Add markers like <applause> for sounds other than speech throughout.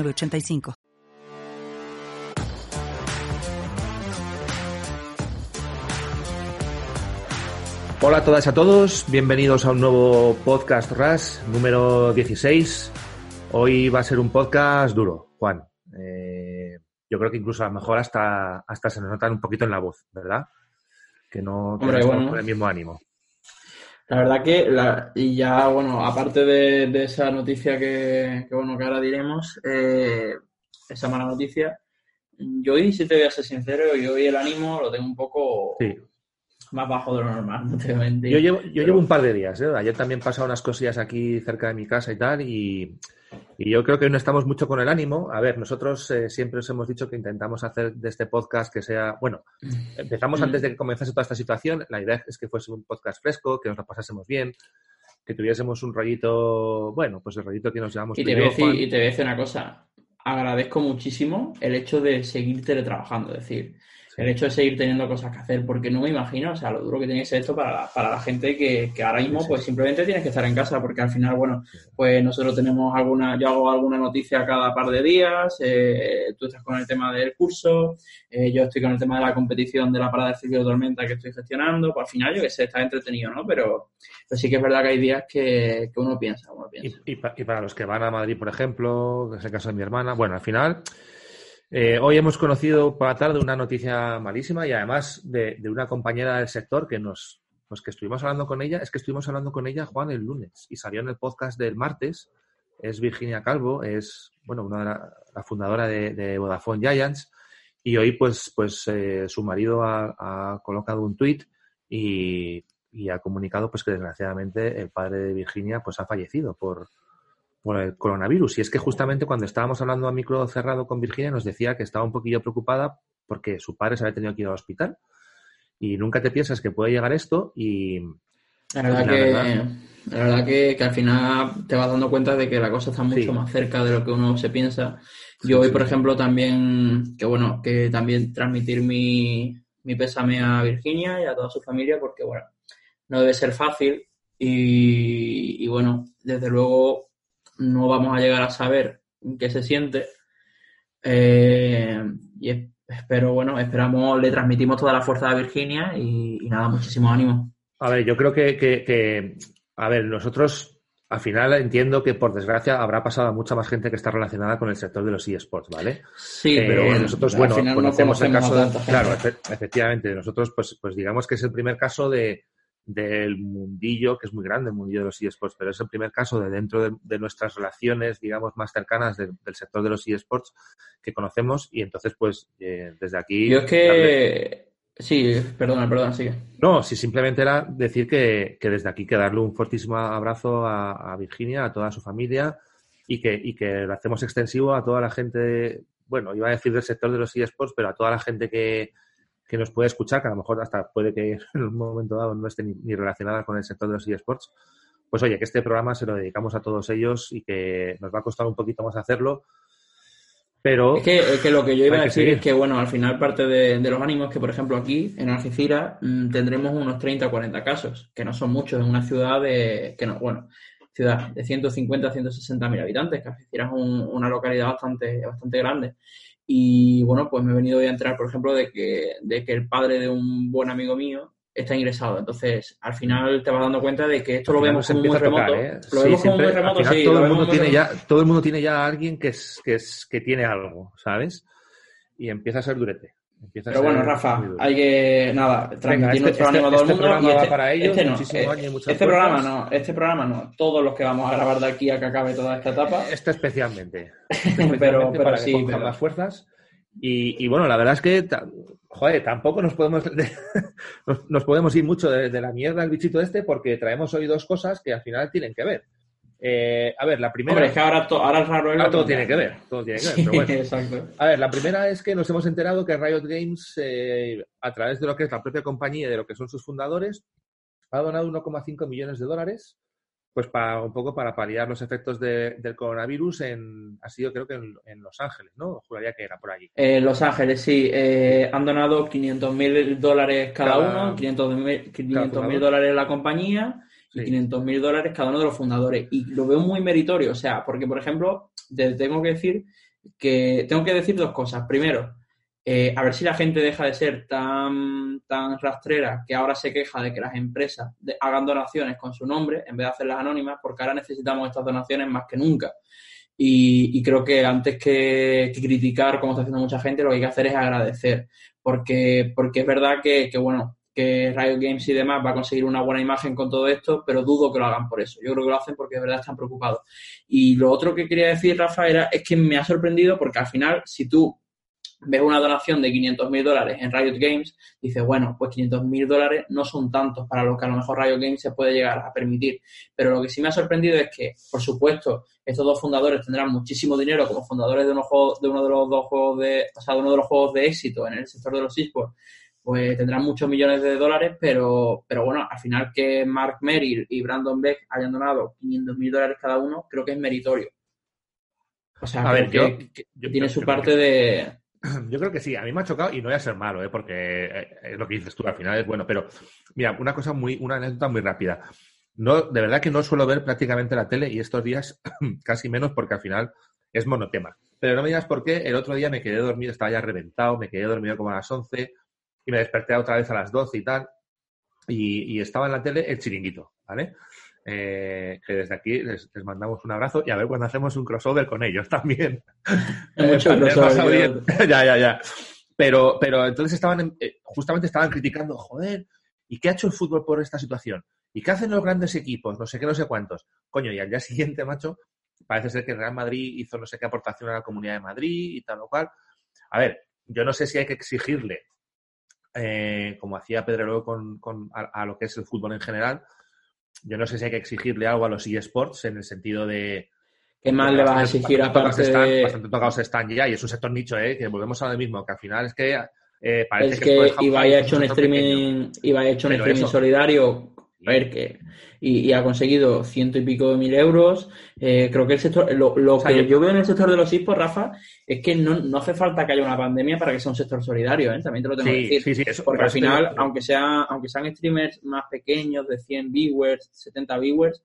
85 Hola a todas y a todos, bienvenidos a un nuevo podcast RAS número 16. Hoy va a ser un podcast duro, Juan. Eh, yo creo que incluso a lo mejor hasta, hasta se nos nota un poquito en la voz, ¿verdad? Que no tenemos con el mismo ánimo. La verdad que, la, y ya, bueno, aparte de, esa noticia que, bueno, que ahora diremos, eh, esa mala noticia, yo hoy, si te voy a ser sincero, yo hoy el ánimo lo tengo un poco más bajo de lo normal, <laughs> Yo llevo, yo llevo un par de días, ¿eh? Ayer también pasado unas cosillas aquí cerca de mi casa y tal, y y yo creo que no estamos mucho con el ánimo. A ver, nosotros eh, siempre os hemos dicho que intentamos hacer de este podcast que sea, bueno, empezamos mm. antes de que comenzase toda esta situación. La idea es que fuese un podcast fresco, que nos lo pasásemos bien, que tuviésemos un rollito, bueno, pues el rollito que nos llevamos. Y te, voy a decir, y te voy a decir una cosa. Agradezco muchísimo el hecho de seguir teletrabajando. Es decir, el hecho de seguir teniendo cosas que hacer, porque no me imagino, o sea, lo duro que tiene que ser esto para la, para la gente que, que ahora mismo, pues simplemente tienes que estar en casa, porque al final, bueno, pues nosotros tenemos alguna, yo hago alguna noticia cada par de días, eh, tú estás con el tema del curso, eh, yo estoy con el tema de la competición de la parada de ciclo de tormenta que estoy gestionando, pues al final yo que sé, está entretenido, ¿no? Pero, pero sí que es verdad que hay días que, que uno piensa, uno piensa. Y, y, y para los que van a Madrid, por ejemplo, que es el caso de mi hermana, bueno, al final eh, hoy hemos conocido por la tarde una noticia malísima y además de, una compañera del sector que nos, pues que estuvimos hablando con ella, es que estuvimos hablando con ella, Juan, el lunes y salió en el podcast del martes. Es Virginia Calvo, es, bueno, una de la, fundadora de, Vodafone Giants y hoy, pues, pues eh, su marido ha, colocado un tuit y, y, ha comunicado, pues, que desgraciadamente el padre de Virginia, pues, ha fallecido por, por el coronavirus. Y es que justamente cuando estábamos hablando a micro cerrado con Virginia nos decía que estaba un poquillo preocupada porque su padre se había tenido que ir al hospital. Y nunca te piensas que puede llegar esto y... La verdad, que, la verdad que, al final te vas dando cuenta de que la cosa está mucho más cerca de lo que uno se piensa. Yo hoy, por ejemplo, también, que bueno, que también transmitir mi, mi pésame a Virginia y a toda su familia porque, bueno, no debe ser fácil y, y bueno, desde luego no vamos a llegar a saber qué se siente. Eh, y espero, bueno, esperamos, le transmitimos toda la fuerza a Virginia y, nada, muchísimo ánimo. A ver, yo creo que, que, a ver, nosotros al final entiendo que por desgracia habrá pasado a mucha más gente que está relacionada con el sector de los eSports, ¿vale? Sí, pero eh, nosotros, bueno, conocemos, el caso de, claro, efectivamente, nosotros pues, pues digamos que es el primer caso de, del mundillo, que es muy grande el mundillo de los eSports, pero es el primer caso de dentro de, nuestras relaciones, digamos, más cercanas del sector de los eSports que conocemos y entonces, pues, eh, desde aquí... Yo es que... Sí, perdona, perdona, sigue. No, sí, simplemente era decir que, desde aquí que darle un fortísimo abrazo a, Virginia, a toda su familia y que, y que lo hacemos extensivo a toda la gente, bueno, iba a decir del sector de los eSports, pero a toda la gente que, que nos puede escuchar, que a lo mejor hasta puede que <laughs> en un momento dado no esté ni, relacionada con el sector de los eSports, pues oye, que este programa se lo dedicamos a todos ellos y que nos va a costar un poquito más hacerlo, pero... Es que, lo que yo iba a decir es que, bueno, al final parte de, los ánimos que, por ejemplo, aquí en Algeciras mm, tendremos unos 30 o 40 casos, que no son muchos en una ciudad de... que no, bueno, ciudad de 150 a 160 mil habitantes, que Algeciras es una localidad bastante, bastante grande. Y bueno, pues me he venido a entrar, por ejemplo, de que, de que el padre de un buen amigo mío está ingresado. Entonces, al final te vas dando cuenta de que esto lo vemos como muy remoto. ¿eh? Lo vemos como muy remoto. Todo el, mundo tiene ya, todo el mundo tiene ya a alguien que, es, que, es, que tiene algo, ¿sabes? Y empieza a ser durete. Pero bueno, Rafa, hay que, nada, transmitir nuestro ánimo a todo el mundo. Programa este, para ellos, este no, eh, este programa no, este programa no, todos los que vamos a grabar de aquí a que acabe toda esta etapa. Este <laughs> especialmente. pero, pero para sí, que las fuerzas. Y, y, bueno, la verdad es que, joder, tampoco nos podemos, <laughs> nos, podemos ir mucho de, la mierda al bichito este porque traemos hoy dos cosas que al final tienen que ver. Eh, a ver, la primera. Hombre, es que ahora, ahora es raro. Ahora todo tiene que ver, todo tiene que <laughs> ver. Pero bueno. Exacto. A ver, la primera es que nos hemos enterado que Riot Games, eh, a través de lo que es la propia compañía y de lo que son sus fundadores, ha donado 1,5 millones de dólares pues para un poco para paliar los efectos del coronavirus en ha sido creo que en, Los Ángeles, ¿no? Juraría que era por allí. En Los Ángeles, sí. Eh, han donado 500 mil dólares cada, uno, 500 mil dólares la compañía y 500 mil dólares cada uno de los fundadores. Y lo veo muy meritorio, o sea, porque, por ejemplo, tengo que decir que tengo que decir dos cosas. Primero, eh, a ver si la gente deja de ser tan, tan rastrera que ahora se queja de que las empresas hagan donaciones con su nombre en vez de hacerlas anónimas, porque ahora necesitamos estas donaciones más que nunca. Y, creo que antes que, criticar, como está haciendo mucha gente, lo que hay que hacer es agradecer. Porque, porque es verdad que, que, bueno, que Riot Games y demás va a conseguir una buena imagen con todo esto, pero dudo que lo hagan por eso. Yo creo que lo hacen porque de verdad están preocupados. Y lo otro que quería decir, Rafa, era, es que me ha sorprendido porque al final, si tú ves una donación de 500 mil dólares en Riot Games, dices, bueno, pues 500 mil dólares no son tantos para lo que a lo mejor Riot Games se puede llegar a permitir. Pero lo que sí me ha sorprendido es que, por supuesto, estos dos fundadores tendrán muchísimo dinero como fundadores de, uno, de uno de los dos juegos de, o sea, de uno de los juegos de éxito en el sector de los esports, pues tendrán muchos millones de dólares, pero, pero bueno, al final que Mark Merrill y Brandon Beck hayan donado 500 mil dólares cada uno, creo que es meritorio. O sea, a ver, que, tiene su parte de, <clears throat> yo creo que sí, a mí me ha chocado y no voy a ser malo, ¿eh? porque eh, es lo que dices tú, al final es bueno, pero mira, una cosa muy, una anécdota muy rápida. No, de verdad que no suelo ver prácticamente la tele y estos días <clears throat> casi menos porque al final es monotema. Pero no me digas por qué, el otro día me quedé dormido, estaba ya reventado, me quedé dormido como a las 11 y me desperté otra vez a las 12 y tal. Y, y estaba en la tele el chiringuito, ¿vale? Eh, que desde aquí les, mandamos un abrazo y a ver cuando hacemos un crossover con ellos <laughs> también. Mucho crossover. <laughs> ya, ya, ya. Pero, pero entonces estaban, eh, justamente estaban criticando, joder, ¿y qué ha hecho el fútbol por esta situación? ¿Y qué hacen los grandes equipos? No sé qué, no sé cuántos. Coño, y al día siguiente, macho, parece ser que Real Madrid hizo no sé qué aportación a la Comunidad de Madrid y tal o cual. A ver, yo no sé si hay que exigirle, eh, como hacía Pedro con, con a, lo que es el fútbol en general, yo no sé si hay que exigirle algo a los eSports en el sentido de... ¿Qué más le vas a exigir aparte están, Bastante tocados están ya y es un sector nicho, ¿eh? Que volvemos a lo mismo, que al final es que eh, parece es que, que Ibai ha hecho un streaming, Ibai ha hecho un streaming solidario a ver, que, y, ha conseguido ciento y pico de mil euros. Eh, creo que el sector, lo, que yo... veo en el sector de los esports, Rafa, es que no, no, hace falta que haya una pandemia para que sea un sector solidario, ¿eh? también te lo tengo que decir. Sí, sí, eso, Porque al final, aunque, sea, aunque sean streamers más pequeños, de 100 viewers, 70 viewers,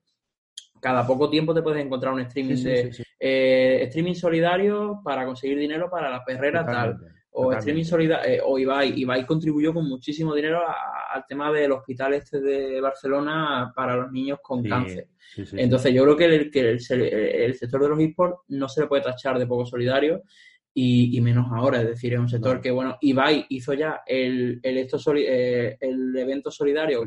cada poco tiempo te puedes encontrar un streaming de eh, streaming solidario para conseguir dinero para la perrera tal o Streaming Solidario, eh, o Ibai. Ibai contribuyó con muchísimo dinero al tema del hospital este de Barcelona para los niños con cáncer. Entonces yo creo que, el, que el, sector de los esports no se le puede tachar de poco solidario y, menos ahora. Es decir, es un sector que, bueno, Ibai hizo ya el, el, esto eh, el evento solidario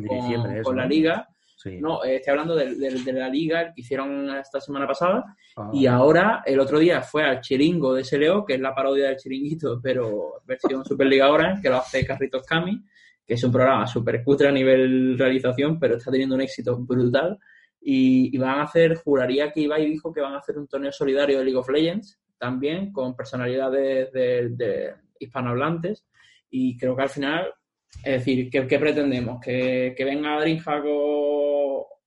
con, la liga no, eh, estoy hablando de, la liga que hicieron esta semana pasada. Ah. Y ahora, el otro día fue al chiringo de SLO, que es la parodia del chiringuito, <laughs> pero versión Superliga ahora, que lo hace Carritos Cami, que es un programa súper cutre a nivel realización, pero está teniendo un éxito brutal. Y, van a hacer, juraría que Ibai dijo que van a hacer un torneo solidario de League of Legends también, con personalidades de, hispanohablantes. Y creo que al final es decir, ¿qué, pretendemos? ¿Que, venga Dreamhack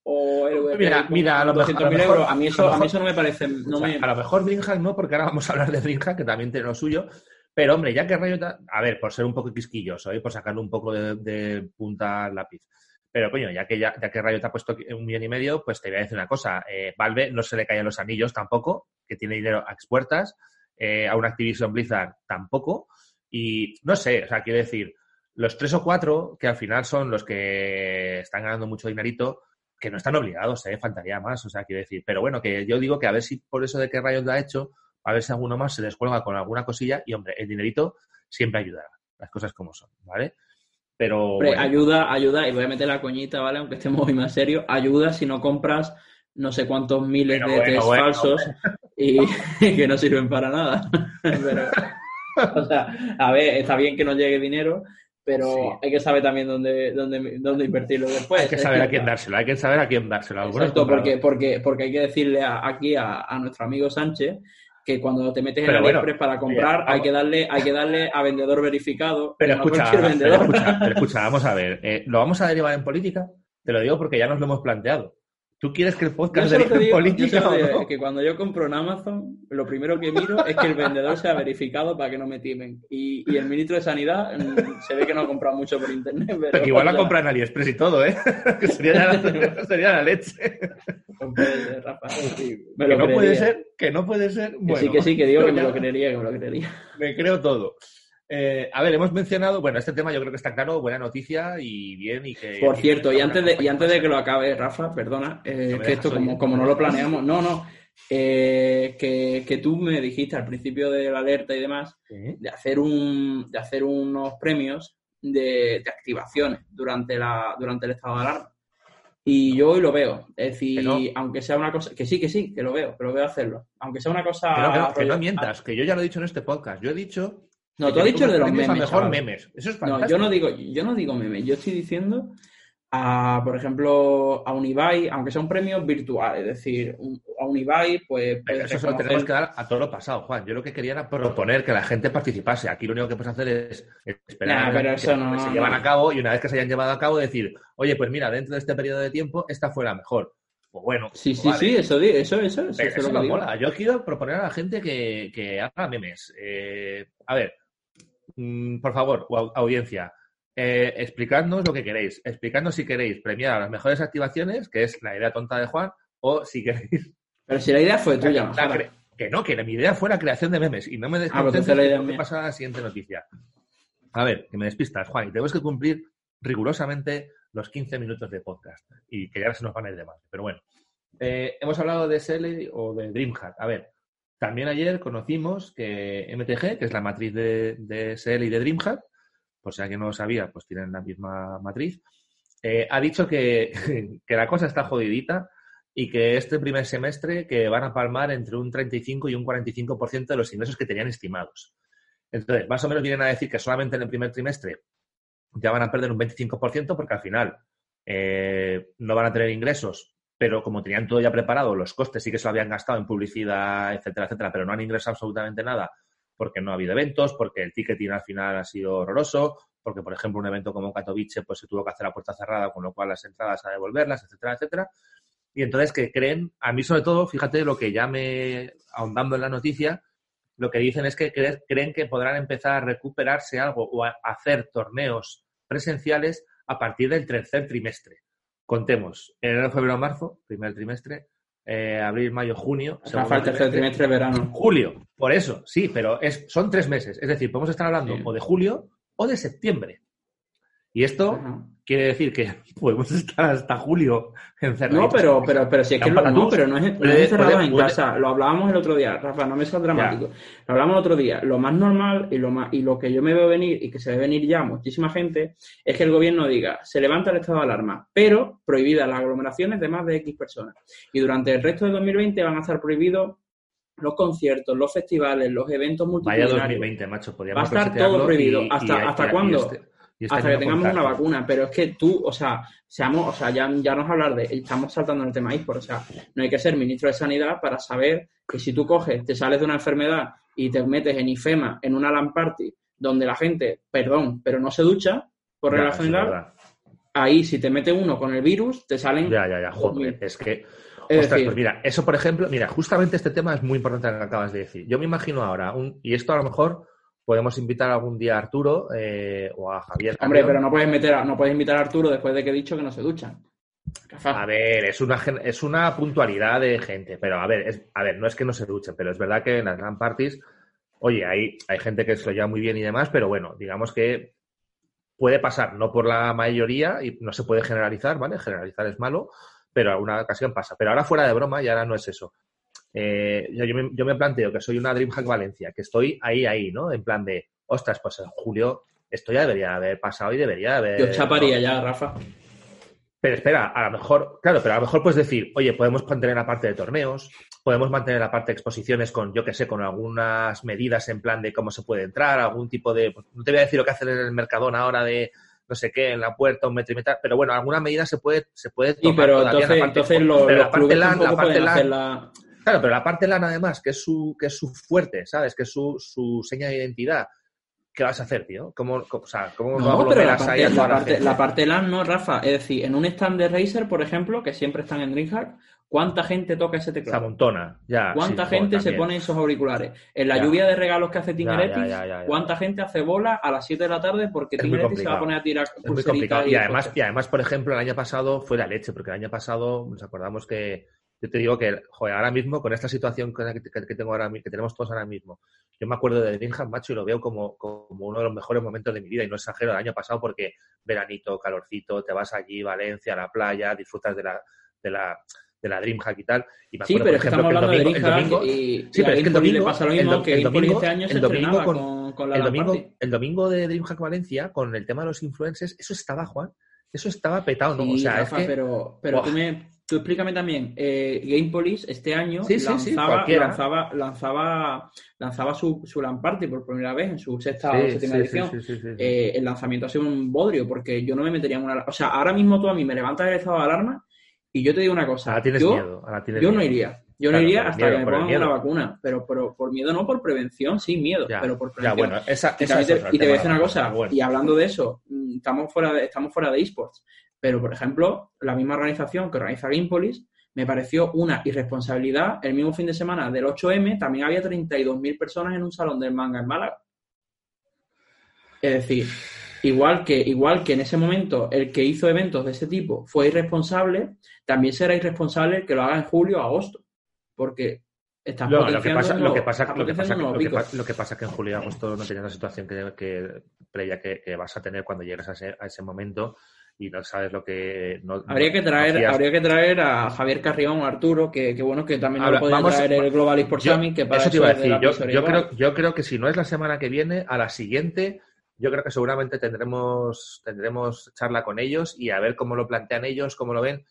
o, o Mira, mira a, lo mejor, a, mí eso, a, mí eso no me parece. A lo mejor Dreamhack no, porque ahora vamos a hablar de Dreamhack, que también tiene lo suyo. Pero, hombre, ya que Riot. A ver, por ser un poco quisquilloso, ¿eh? por sacarle un poco de, punta al lápiz. Pero, coño, ya que, ya, ya que Riot ha puesto un millón y medio, pues te voy a decir una cosa. Eh, Valve no se le caen los anillos tampoco, que tiene dinero a expuertas. Eh, a un Activision Blizzard tampoco. Y no sé, o sea, quiero decir, los tres o cuatro, que al final son los que están ganando mucho dinerito, que no están obligados, ¿eh? faltaría más, o sea, quiero decir. Pero bueno, que yo digo que a ver si por eso de que Riot lo ha hecho, a ver si alguno más se descuelga con alguna cosilla y, hombre, el dinerito siempre ayudará, las cosas como son, ¿vale? Pero. ayuda, ayuda, y voy a meter la coñita, ¿vale? Aunque estemos muy más serios, ayuda si no compras no sé cuántos miles de test falsos y <laughs> <laughs> que no sirven para nada. <laughs> Pero, o sea, a ver, está bien que no llegue dinero, pero hay que saber también dónde, dónde, dónde invertirlo después. Hay que saber a quién dárselo, hay que saber a quién dárselo. Exacto, porque, porque, porque hay que decirle aquí a, nuestro amigo Sánchez que cuando te metes en AliExpress para comprar hay que darle hay que darle a vendedor verificado. Pero, escucha, pero escucha, escucha, <laughs> vamos a ver, eh, ¿lo vamos a derivar en política? Te lo digo porque ya nos lo hemos planteado. ¿Tú quieres que el podcast derive en política o que cuando yo compro en Amazon, lo primero que miro es que el vendedor sea verificado para que no me timen. Y, y el ministro de Sanidad mm, se ve que no ha comprado mucho por internet. Pero, igual la compra en AliExpress y todo, ¿eh? <laughs> que sería la, <laughs> sería la leche. Rafa, que no puede ser, que no puede ser. Bueno, sí, que sí, que digo que me lo creería, que me lo creería. Me creo todo. Eh, a ver, hemos mencionado, bueno, este tema yo creo que está claro, buena noticia y bien y que... Por cierto, y antes de, y antes de que lo acabe, Rafa, perdona, eh, que esto como, como no lo planeamos, no, no, eh, que, que, tú me dijiste al principio de la alerta y demás, de, hacer un, de hacer unos premios de, de, activaciones durante, la, durante el estado de alarma. Y yo hoy lo veo. Es decir, aunque sea una cosa. Que sí, que sí, que lo veo, que lo veo hacerlo. Aunque sea una cosa. que no mientas, que yo ya lo he dicho en este podcast. Yo he dicho no, tú has dicho de los memes. mejor memes. Eso es No, yo no digo, yo no digo memes. Yo estoy diciendo a, por ejemplo, a un Ibai, aunque sea un premio virtual, es decir, a un Ibai, pues. eso se lo tenemos que dar a todo lo pasado, Juan. Yo lo que quería era proponer que la gente participase. Aquí lo único que puedes hacer es esperar que, se llevan a cabo y una vez que se hayan llevado a cabo, decir, oye, pues mira, dentro de este periodo de tiempo, esta fue la mejor. Pues bueno. Sí, sí, sí, eso, eso, eso, eso, eso, lo mola. Yo quiero proponer a la gente que, que haga memes. Eh, a ver, Mm, por favor, audiencia, eh, explicadnos lo que queréis. Explicadnos si queréis premiar a las mejores activaciones, que es la idea tonta de Juan, o si queréis. Pero si la idea fue tuya, Que no, que mi idea fue la creación de memes y no me ah, pues descontentes ah, pasa a la siguiente noticia. A ver, que me despistas, Juan, y tenemos que cumplir rigurosamente los 15 minutos de podcast y que ya se nos van a ir de más. Pero bueno, eh, hemos hablado de SL o de DreamHack. A ver, también ayer conocimos que MTG, que es la matriz de, de SL y de DreamHack, por si alguien no lo sabía, pues tienen la misma matriz, eh, ha dicho que, <laughs> la cosa está jodidita y que este primer semestre que van a palmar entre un 35 y un 45% de los ingresos que tenían estimados. Entonces, más o menos vienen a decir que solamente en el primer trimestre ya van a perder un 25% porque al final eh, no van a tener ingresos pero como tenían todo ya preparado, los costes sí que se lo habían gastado en publicidad, etcétera, etcétera, pero no han ingresado absolutamente nada porque no ha habido eventos, porque el ticketing al final ha sido horroroso, porque, por ejemplo, un evento como Katowice pues se tuvo que hacer a puerta cerrada, con lo cual las entradas a devolverlas, etcétera, etcétera. Y entonces que creen, a mí sobre todo, fíjate lo que ya me, ahondando en la noticia, lo que dicen es que creen que podrán empezar a recuperarse algo o a hacer torneos presenciales a partir del tercer trimestre contemos, enero, febrero, marzo, primer trimestre, eh, abril, mayo, junio. falta el tercer trimestre, verano. Julio, por eso, sí, pero es, son tres meses. Es decir, podemos estar hablando o de julio o de septiembre. Y esto quiere decir que <laughs> podemos estar hasta julio encerrados. No, pero, pero, pero si es que lo, no, pero no es, no es encerrado en casa. Lo hablábamos el otro día, Rafa, no me seas dramático. Lo hablamos el otro día. Lo más normal y lo más, y lo que yo me veo venir y que se ve venir ya muchísima gente es que el gobierno diga, se levanta el estado de alarma, pero prohibidas las aglomeraciones de más de X personas. Y durante el resto de 2020 van a estar prohibidos los conciertos, los festivales, los eventos multitudinarios. Vaya 2020, macho, Va a estar todo prohibido. ¿Hasta, ¿hasta cuándo? Este hasta que tengamos una vacuna, pero es que tú, o sea, seamos, o sea, ya, ya no es hablar de, estamos saltando en el tema por o sea, no hay que ser ministro de Sanidad para saber que si tú coges, te sales de una enfermedad y te metes en IFEMA, en una LAN party, donde la gente, perdón, pero no se ducha, por regla general, ahí si te mete uno con el virus, te salen... Ya, ya, ya, joder, es que... Ostras, pues mira, eso por ejemplo, mira, justamente este tema es muy importante lo que acabas de decir. Yo me imagino ahora, un, y esto a lo mejor podemos invitar algún día a Arturo eh, o a Javier. Hombre, pero no puedes, meter no puedes invitar a Arturo después de que he dicho que no se duchan. A ver, es una, es una puntualidad de gente, pero a ver, es, a ver, no es que no se duchen, pero es verdad que en las gran parties, oye, hay, hay gente que se lo lleva muy bien y demás, pero bueno, digamos que puede pasar, no por la mayoría y no se puede generalizar, ¿vale? Generalizar es malo, pero alguna ocasión pasa. Pero ahora fuera de broma y ahora no es eso. Eh, yo, me, planteo que soy una DreamHack Valencia, que estoy ahí, ahí, ¿no? En plan de, ostras, pues en julio esto ya debería haber pasado y debería haber... Yo chaparía ya, Rafa. Pero espera, a lo mejor, claro, pero a lo mejor puedes decir, oye, podemos mantener la parte de torneos, podemos mantener la parte de exposiciones con, yo qué sé, con algunas medidas en plan de cómo se puede entrar, algún tipo de. Pues, no te voy a decir lo que hacen en el Mercadona ahora de no sé qué, en la puerta, un metro y medio, pero bueno, alguna medida se puede, se puede tomar. pero entonces, entonces lo, la parte LAN, la parte LAN, Claro, pero la parte LAN además, que es su, que es su fuerte, ¿sabes? Que es su, su seña de identidad ¿qué vas a hacer, tío? ¿Cómo, o sea, cómo no, pero la parte, la, parte, la, parte, LAN no, Rafa. Es decir, en un stand de Razer, por ejemplo, que siempre están en DreamHack, ¿cuánta gente toca ese teclado? Se amontona, ya. ¿Cuánta gente se pone esos auriculares? En la lluvia de regalos que hace Tingeretti, ¿cuánta gente hace bola a las 7 de la tarde porque Tingeretti se va a poner a tirar Es muy complicado. Y, además, y además, por ejemplo, el año pasado fue la leche, porque el año pasado nos acordamos que yo te digo que, joder, ahora mismo, con esta situación que, tengo ahora, que tenemos todos ahora mismo, yo me acuerdo de Dreamhack, macho, y lo veo como, como uno de los mejores momentos de mi vida, y no exagero, el año pasado porque veranito, calorcito, te vas allí, Valencia, a la playa, disfrutas de la, de la, de la Dreamhack y tal. Y me acuerdo, sí, pero por ejemplo, estamos hablando de Dreamhack y, sí, pero es que el domingo, pasa lo mismo que el domingo, este el domingo con, con, la el domingo, el domingo de Dreamhack Valencia, con el tema de los influencers, eso estaba, Juan, eso estaba petado, ¿no? o sea, es que... pero, pero tú me Tú explícame también, eh, Game Police este año lanzaba, lanzaba, lanzaba, lanzaba, su, su LAN Party por primera vez en su sexta o séptima edición. Eh, el lanzamiento ha sido un bodrio porque yo no me metería en una... O sea, ahora mismo tú a mí me levantas el estado de alarma y yo te digo una cosa. tienes yo, miedo. yo no iría. Yo no iría hasta que me pongan una vacuna. Pero, pero, por miedo no, por prevención, sí, miedo. pero por prevención. Ya, bueno, esa, y, te, y te voy a decir una cosa. Y hablando de eso, mm, estamos fuera de, estamos fuera de esports. Pero, por ejemplo, la misma organización que organiza Gamepolis me pareció una irresponsabilidad. El mismo fin de semana del 8M también había 32.000 personas en un salón del manga en Málaga. Es decir, igual que, igual que en ese momento el que hizo eventos de ese tipo fue irresponsable, también será irresponsable el que lo haga en julio o agosto. Porque estás lo, lo que pasa, lo que pasa, lo que pasa, lo que, pasa que en julio y agosto no tenías la situación que, que previa que, vas a tener cuando llegas a ese, a ese momento y no sabes lo que... habría, que traer, habría que traer a Javier Carrión o Arturo, que, bueno que también lo puede traer el Global Esports Summit, que para eso te iba a decir. Yo, creo, yo creo que si no es la semana que viene, a la siguiente, yo creo que seguramente tendremos, tendremos charla con ellos y a ver cómo lo plantean ellos, cómo lo ven.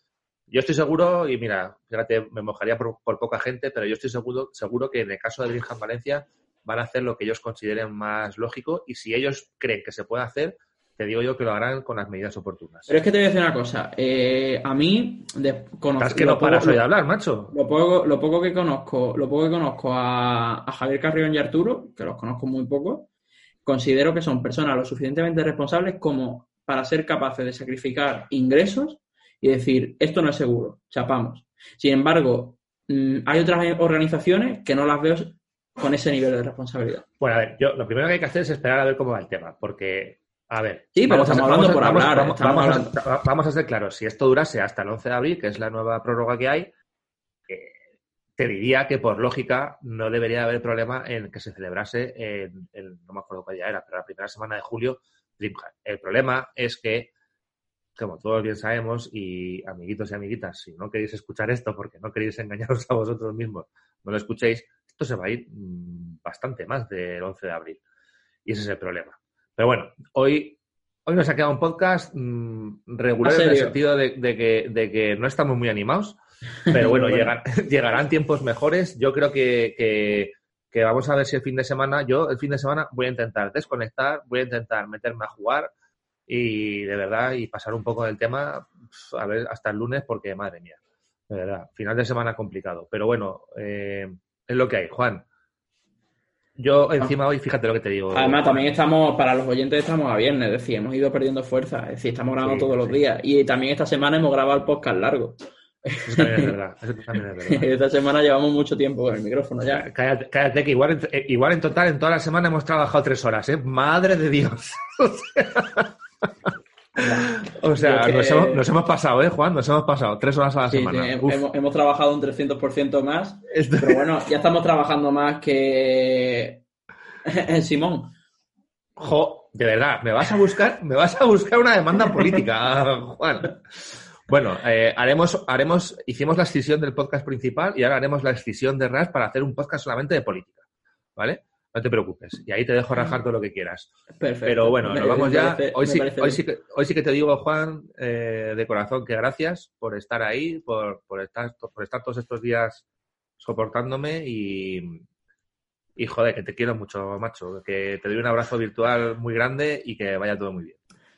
Yo estoy seguro, y mira, fíjate, me mojaría por, poca gente, pero yo estoy seguro, seguro que en el caso de Virgen Valencia van a hacer lo que ellos consideren más lógico y si ellos creen que se puede hacer, te digo yo que lo harán con las medidas oportunas. Pero es que te voy a decir una cosa. Eh, a mí, de, conozco, que no paras hoy de hablar, macho. Lo poco, lo poco que conozco, lo poco que conozco a, Javier Carrión y Arturo, que los conozco muy poco, considero que son personas lo suficientemente responsables como para ser capaces de sacrificar ingresos y decir, esto no es seguro, chapamos. Sin embargo, mm, hay otras organizaciones que no las veo con ese nivel de responsabilidad. Bueno, a ver, yo lo primero que hay que hacer es esperar a ver cómo va el tema, porque a ver. Sí, pero estamos hablando por hablar. Vamos, a, ser claros. Si esto durase hasta el 11 de abril, que es la nueva prórroga que hay, eh, te diría que por lógica no debería haber problema en que se celebrase, en, no me acuerdo cuál día era, pero la primera semana de julio, DreamHack. El problema es que, como todos bien sabemos, y amiguitos y amiguitas, si no queréis escuchar esto porque no queréis engañaros a vosotros mismos, no lo escuchéis, esto se va a ir mm, bastante más del 11 de abril. Y ese es el problema. Pero bueno, hoy, hoy nos ha quedado un podcast mm, regular en el sentido de, que, no estamos muy animados, pero bueno, <laughs> <laughs> llegarán tiempos mejores. Yo creo que, vamos a ver si el fin de semana, yo el fin de semana voy a intentar desconectar, voy a intentar meterme a jugar y de verdad y pasar un poco del tema a ver hasta el lunes porque madre mía, de verdad, final de semana complicado. Pero bueno, eh, es lo que hay. Juan, yo encima hoy, fíjate lo que te digo. Además, también estamos, para los oyentes estamos a viernes, es decir, hemos ido perdiendo fuerza, es decir, estamos grabando todos los días. Y también esta semana hemos grabado el podcast largo. Eso también es verdad. Eso también es verdad. <laughs> esta semana llevamos mucho tiempo con el micrófono ya. Cállate, cállate que igual, eh, igual en total, en toda la semana hemos trabajado tres horas, ¿eh? Madre de Dios. <laughs> O sea, nos, hemos, pasado, ¿eh, Juan? Nos hemos pasado tres horas a la semana. hemos, trabajado un 300% más, pero bueno, ya estamos trabajando más que Simón. Jo, de verdad, me vas a buscar, me vas a buscar una demanda política, <laughs> Juan. Bueno, eh, haremos, haremos, hicimos la escisión del podcast principal y ahora haremos la escisión de RAS para hacer un podcast solamente de política, ¿vale? No te preocupes. Y ahí te dejo rajar todo lo que quieras. Perfecto. Pero bueno, nos vamos ya. hoy, sí, hoy, sí que, hoy sí que te digo, Juan, eh, de corazón, que gracias por estar ahí, por, por, estar, por estar todos estos días soportándome y, y joder, que te quiero mucho, macho. Que te doy un abrazo virtual muy grande y que vaya todo muy bien.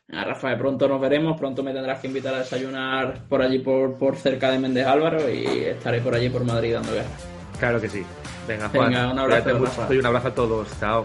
Ah, Rafael, pronto nos veremos, pronto me tendrás que invitar a desayunar por allí por, por cerca de Méndez Álvaro y estaré por allí por Madrid dando guerra. Claro que sí. Venga, Juan. Venga, un abrazo. un abrazo a todos. Chao.